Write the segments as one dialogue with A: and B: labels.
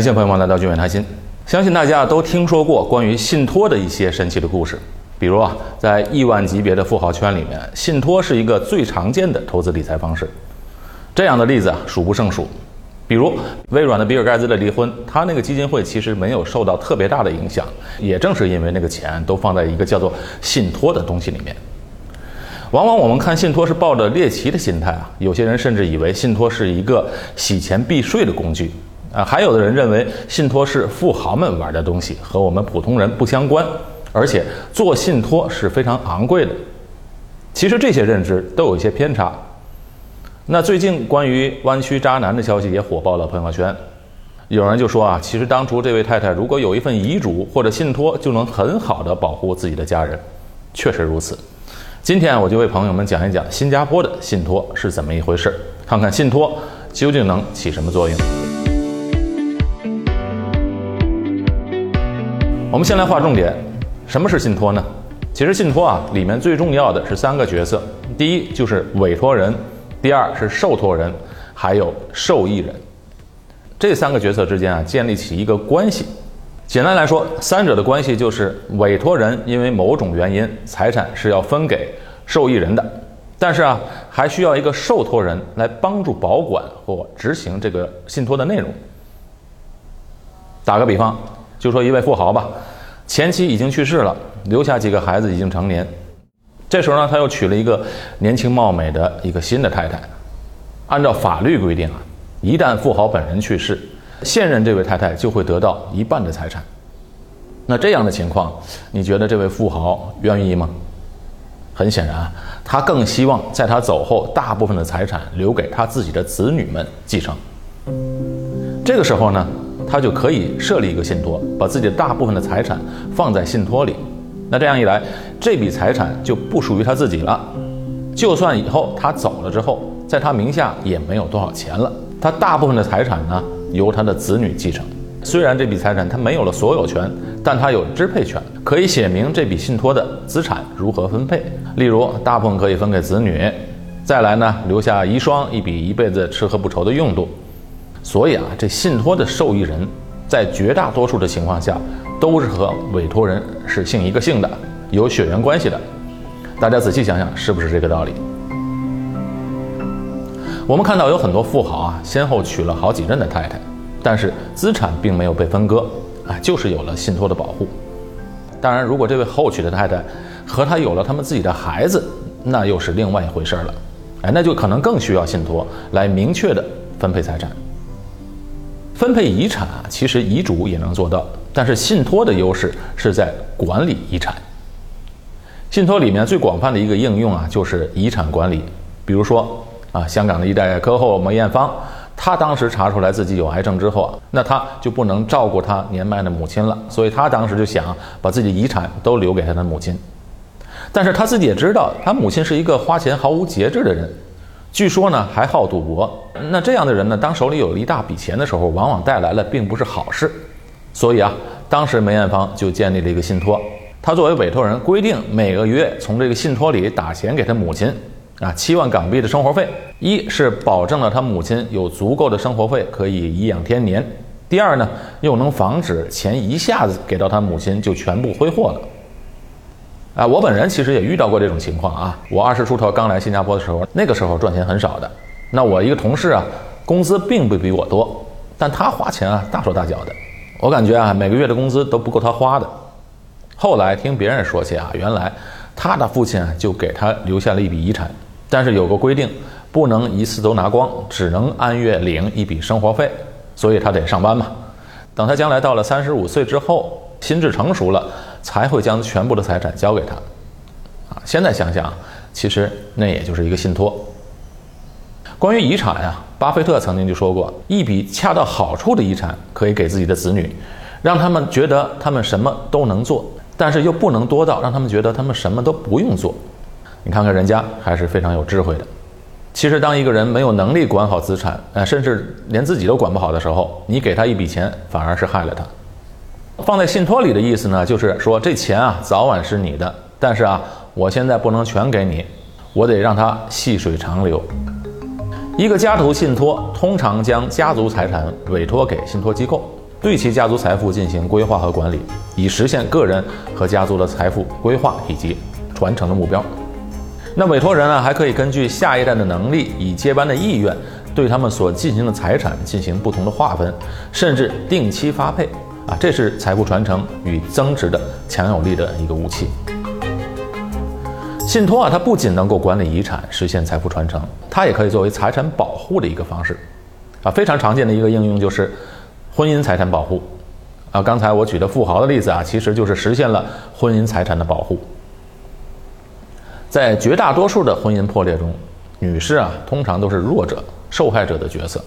A: 感谢朋友们来到聚远谈心，相信大家都听说过关于信托的一些神奇的故事，比如啊，在亿万级别的富豪圈里面，信托是一个最常见的投资理财方式，这样的例子啊数不胜数。比如微软的比尔盖茨的离婚，他那个基金会其实没有受到特别大的影响，也正是因为那个钱都放在一个叫做信托的东西里面。往往我们看信托是抱着猎奇的心态啊，有些人甚至以为信托是一个洗钱避税的工具。啊，还有的人认为信托是富豪们玩的东西，和我们普通人不相关，而且做信托是非常昂贵的。其实这些认知都有一些偏差。那最近关于弯曲渣男的消息也火爆了朋友圈，有人就说啊，其实当初这位太太如果有一份遗嘱或者信托，就能很好的保护自己的家人。确实如此。今天我就为朋友们讲一讲新加坡的信托是怎么一回事，看看信托究竟能起什么作用。我们先来划重点，什么是信托呢？其实信托啊，里面最重要的是三个角色，第一就是委托人，第二是受托人，还有受益人。这三个角色之间啊，建立起一个关系。简单来说，三者的关系就是委托人因为某种原因，财产是要分给受益人的，但是啊，还需要一个受托人来帮助保管或执行这个信托的内容。打个比方。就说一位富豪吧，前妻已经去世了，留下几个孩子已经成年。这时候呢，他又娶了一个年轻貌美的一个新的太太。按照法律规定啊，一旦富豪本人去世，现任这位太太就会得到一半的财产。那这样的情况，你觉得这位富豪愿意吗？很显然，他更希望在他走后，大部分的财产留给他自己的子女们继承。这个时候呢？他就可以设立一个信托，把自己的大部分的财产放在信托里。那这样一来，这笔财产就不属于他自己了。就算以后他走了之后，在他名下也没有多少钱了。他大部分的财产呢，由他的子女继承。虽然这笔财产他没有了所有权，但他有支配权，可以写明这笔信托的资产如何分配。例如，大部分可以分给子女，再来呢，留下遗孀一笔一辈子吃喝不愁的用度。所以啊，这信托的受益人，在绝大多数的情况下，都是和委托人是姓一个姓的，有血缘关系的。大家仔细想想，是不是这个道理？我们看到有很多富豪啊，先后娶了好几任的太太，但是资产并没有被分割，啊，就是有了信托的保护。当然，如果这位后娶的太太和他有了他们自己的孩子，那又是另外一回事了，哎，那就可能更需要信托来明确的分配财产。分配遗产啊，其实遗嘱也能做到，但是信托的优势是在管理遗产。信托里面最广泛的一个应用啊，就是遗产管理。比如说啊，香港的一代科后梅艳芳，她当时查出来自己有癌症之后啊，那她就不能照顾她年迈的母亲了，所以她当时就想把自己遗产都留给她的母亲。但是她自己也知道，她母亲是一个花钱毫无节制的人。据说呢，还好赌博。那这样的人呢，当手里有了一大笔钱的时候，往往带来了并不是好事。所以啊，当时梅艳芳就建立了一个信托，她作为委托人，规定每个月从这个信托里打钱给她母亲，啊，七万港币的生活费。一是保证了她母亲有足够的生活费可以颐养天年；第二呢，又能防止钱一下子给到她母亲就全部挥霍了。啊，我本人其实也遇到过这种情况啊。我二十出头刚来新加坡的时候，那个时候赚钱很少的。那我一个同事啊，工资并不比我多，但他花钱啊大手大脚的。我感觉啊，每个月的工资都不够他花的。后来听别人说起啊，原来他的父亲就给他留下了一笔遗产，但是有个规定，不能一次都拿光，只能按月领一笔生活费，所以他得上班嘛。等他将来到了三十五岁之后，心智成熟了。才会将全部的财产交给他，啊，现在想想，其实那也就是一个信托。关于遗产啊，巴菲特曾经就说过，一笔恰到好处的遗产可以给自己的子女，让他们觉得他们什么都能做，但是又不能多到让他们觉得他们什么都不用做。你看看人家还是非常有智慧的。其实，当一个人没有能力管好资产，呃，甚至连自己都管不好的时候，你给他一笔钱，反而是害了他。放在信托里的意思呢，就是说这钱啊，早晚是你的，但是啊，我现在不能全给你，我得让它细水长流。一个家族信托通常将家族财产委托给信托机构，对其家族财富进行规划和管理，以实现个人和家族的财富规划以及传承的目标。那委托人呢，还可以根据下一代的能力以接班的意愿，对他们所进行的财产进行不同的划分，甚至定期发配。啊，这是财富传承与增值的强有力的一个武器。信托啊，它不仅能够管理遗产，实现财富传承，它也可以作为财产保护的一个方式。啊，非常常见的一个应用就是婚姻财产保护。啊，刚才我举的富豪的例子啊，其实就是实现了婚姻财产的保护。在绝大多数的婚姻破裂中，女士啊，通常都是弱者、受害者的角色。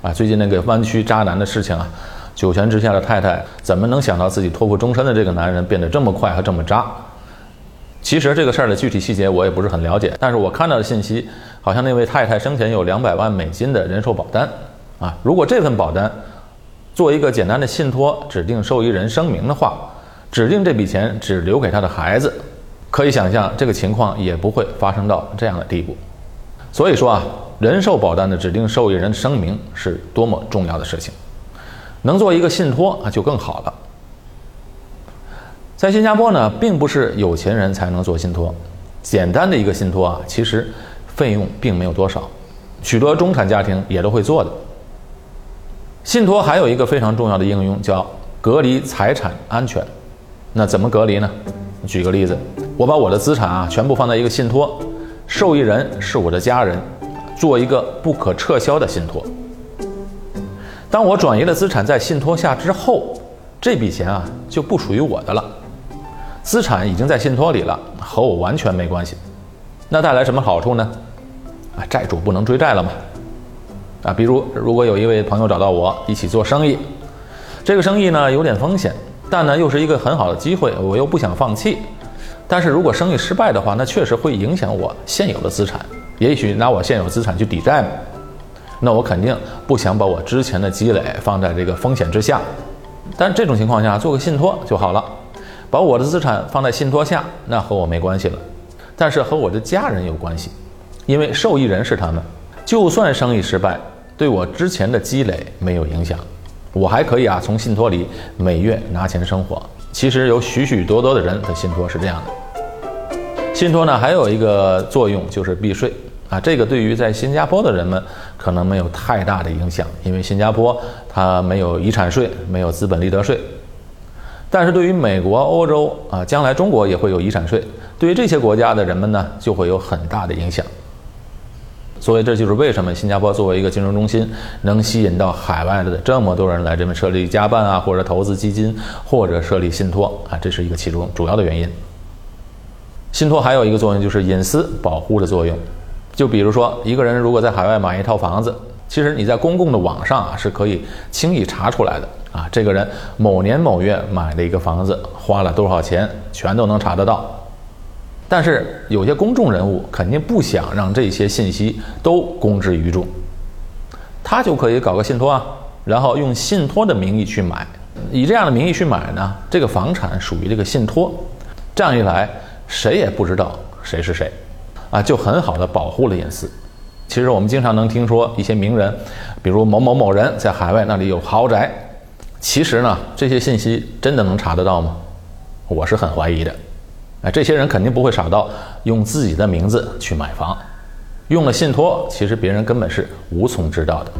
A: 啊，最近那个弯曲渣男的事情啊。九泉之下的太太怎么能想到自己托付终身的这个男人变得这么快和这么渣？其实这个事儿的具体细节我也不是很了解，但是我看到的信息好像那位太太生前有两百万美金的人寿保单啊，如果这份保单做一个简单的信托，指定受益人声明的话，指定这笔钱只留给他的孩子，可以想象这个情况也不会发生到这样的地步。所以说啊，人寿保单的指定受益人声明是多么重要的事情。能做一个信托啊，就更好了。在新加坡呢，并不是有钱人才能做信托，简单的一个信托啊，其实费用并没有多少，许多中产家庭也都会做的。信托还有一个非常重要的应用，叫隔离财产安全。那怎么隔离呢？举个例子，我把我的资产啊全部放在一个信托，受益人是我的家人，做一个不可撤销的信托。当我转移了资产在信托下之后，这笔钱啊就不属于我的了，资产已经在信托里了，和我完全没关系。那带来什么好处呢？啊，债主不能追债了嘛。啊，比如如果有一位朋友找到我一起做生意，这个生意呢有点风险，但呢又是一个很好的机会，我又不想放弃。但是如果生意失败的话，那确实会影响我现有的资产，也许拿我现有资产去抵债。那我肯定不想把我之前的积累放在这个风险之下，但这种情况下做个信托就好了，把我的资产放在信托下，那和我没关系了，但是和我的家人有关系，因为受益人是他们，就算生意失败，对我之前的积累没有影响，我还可以啊从信托里每月拿钱生活。其实有许许多多的人的信托是这样的，信托呢还有一个作用就是避税。啊，这个对于在新加坡的人们可能没有太大的影响，因为新加坡它没有遗产税，没有资本利得税。但是对于美国、欧洲啊，将来中国也会有遗产税，对于这些国家的人们呢，就会有很大的影响。所以这就是为什么新加坡作为一个金融中心，能吸引到海外的这么多人来这边设立家办啊，或者投资基金，或者设立信托啊，这是一个其中主要的原因。信托还有一个作用就是隐私保护的作用。就比如说，一个人如果在海外买一套房子，其实你在公共的网上啊是可以轻易查出来的啊。这个人某年某月买了一个房子，花了多少钱，全都能查得到。但是有些公众人物肯定不想让这些信息都公之于众，他就可以搞个信托啊，然后用信托的名义去买，以这样的名义去买呢，这个房产属于这个信托，这样一来，谁也不知道谁是谁。啊，就很好的保护了隐私。其实我们经常能听说一些名人，比如某某某人在海外那里有豪宅。其实呢，这些信息真的能查得到吗？我是很怀疑的。哎，这些人肯定不会傻到用自己的名字去买房，用了信托，其实别人根本是无从知道的。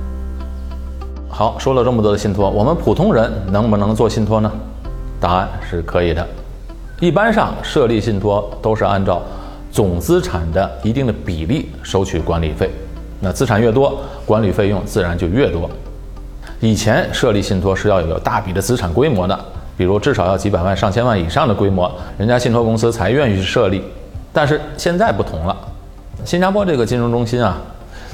A: 好，说了这么多的信托，我们普通人能不能做信托呢？答案是可以的。一般上设立信托都是按照。总资产的一定的比例收取管理费，那资产越多，管理费用自然就越多。以前设立信托是要有大笔的资产规模的，比如至少要几百万、上千万以上的规模，人家信托公司才愿意去设立。但是现在不同了，新加坡这个金融中心啊，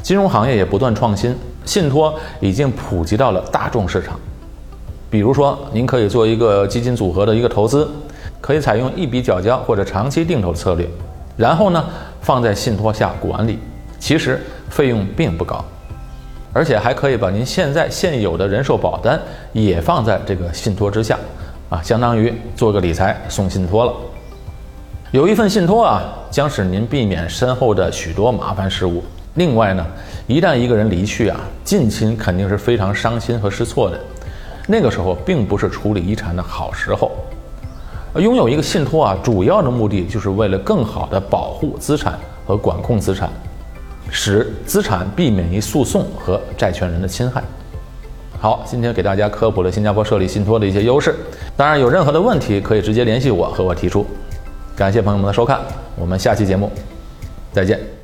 A: 金融行业也不断创新，信托已经普及到了大众市场。比如说，您可以做一个基金组合的一个投资，可以采用一笔缴交或者长期定投的策略。然后呢，放在信托下管理，其实费用并不高，而且还可以把您现在现有的人寿保单也放在这个信托之下，啊，相当于做个理财送信托了。有一份信托啊，将使您避免身后的许多麻烦事务。另外呢，一旦一个人离去啊，近亲肯定是非常伤心和失措的。那个时候并不是处理遗产的好时候。拥有一个信托啊，主要的目的就是为了更好的保护资产和管控资产，使资产避免于诉讼和债权人的侵害。好，今天给大家科普了新加坡设立信托的一些优势。当然，有任何的问题可以直接联系我和我提出。感谢朋友们的收看，我们下期节目再见。